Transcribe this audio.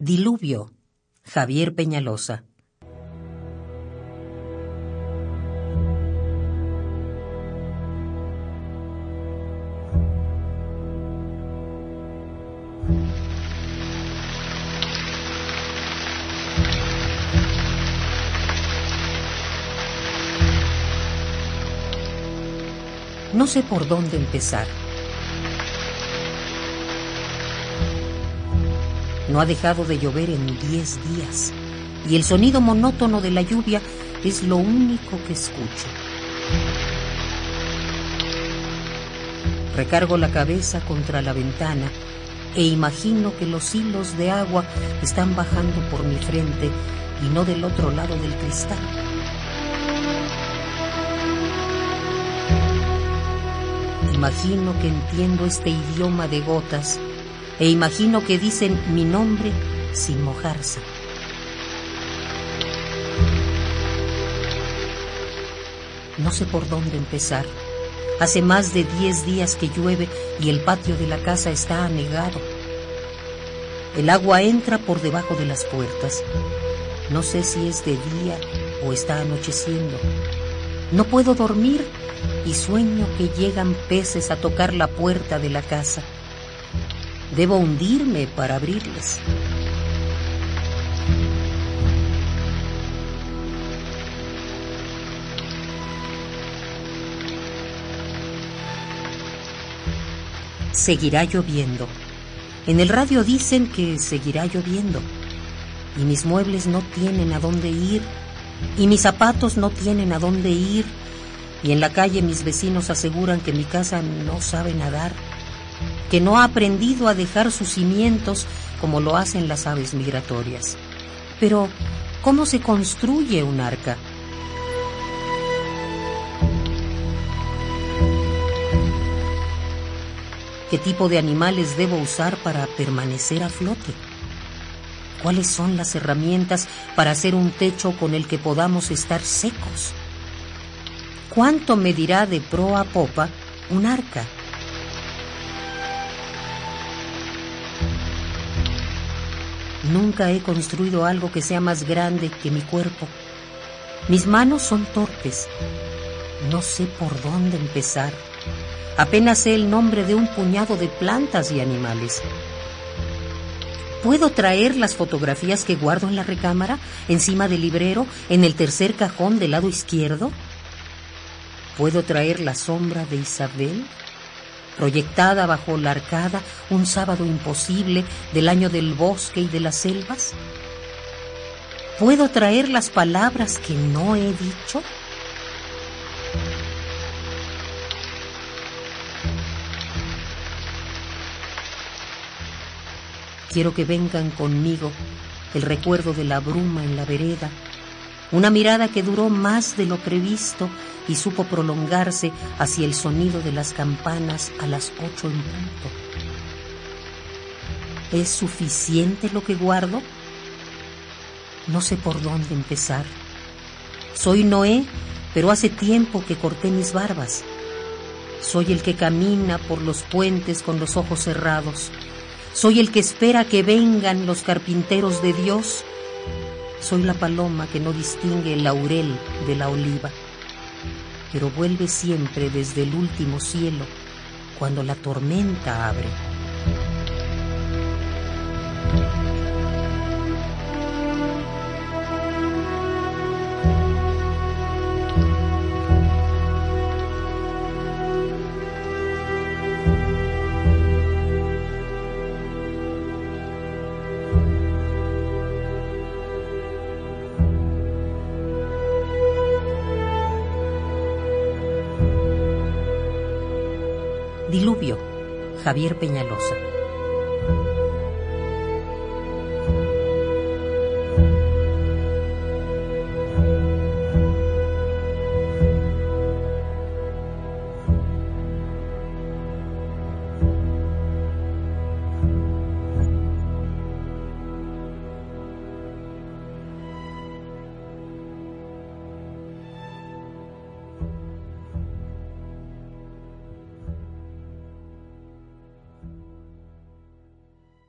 Diluvio, Javier Peñalosa. No sé por dónde empezar. No ha dejado de llover en diez días y el sonido monótono de la lluvia es lo único que escucho. Recargo la cabeza contra la ventana e imagino que los hilos de agua están bajando por mi frente y no del otro lado del cristal. Imagino que entiendo este idioma de gotas e imagino que dicen mi nombre sin mojarse. No sé por dónde empezar. Hace más de diez días que llueve y el patio de la casa está anegado. El agua entra por debajo de las puertas. No sé si es de día o está anocheciendo. No puedo dormir y sueño que llegan peces a tocar la puerta de la casa. Debo hundirme para abrirles. Seguirá lloviendo. En el radio dicen que seguirá lloviendo. Y mis muebles no tienen a dónde ir. Y mis zapatos no tienen a dónde ir. Y en la calle mis vecinos aseguran que mi casa no sabe nadar, que no ha aprendido a dejar sus cimientos como lo hacen las aves migratorias. Pero, ¿cómo se construye un arca? ¿Qué tipo de animales debo usar para permanecer a flote? ¿Cuáles son las herramientas para hacer un techo con el que podamos estar secos? ¿Cuánto medirá de proa a popa un arca? Nunca he construido algo que sea más grande que mi cuerpo. Mis manos son torpes. No sé por dónde empezar. Apenas sé el nombre de un puñado de plantas y animales. ¿Puedo traer las fotografías que guardo en la recámara, encima del librero, en el tercer cajón del lado izquierdo? ¿Puedo traer la sombra de Isabel? Proyectada bajo la arcada un sábado imposible del año del bosque y de las selvas? ¿Puedo traer las palabras que no he dicho? Quiero que vengan conmigo el recuerdo de la bruma en la vereda, una mirada que duró más de lo previsto y supo prolongarse hacia el sonido de las campanas a las ocho en punto. ¿Es suficiente lo que guardo? No sé por dónde empezar. Soy Noé, pero hace tiempo que corté mis barbas. Soy el que camina por los puentes con los ojos cerrados. Soy el que espera que vengan los carpinteros de Dios. Soy la paloma que no distingue el laurel de la oliva pero vuelve siempre desde el último cielo cuando la tormenta abre. Diluvio, Javier Peñalosa.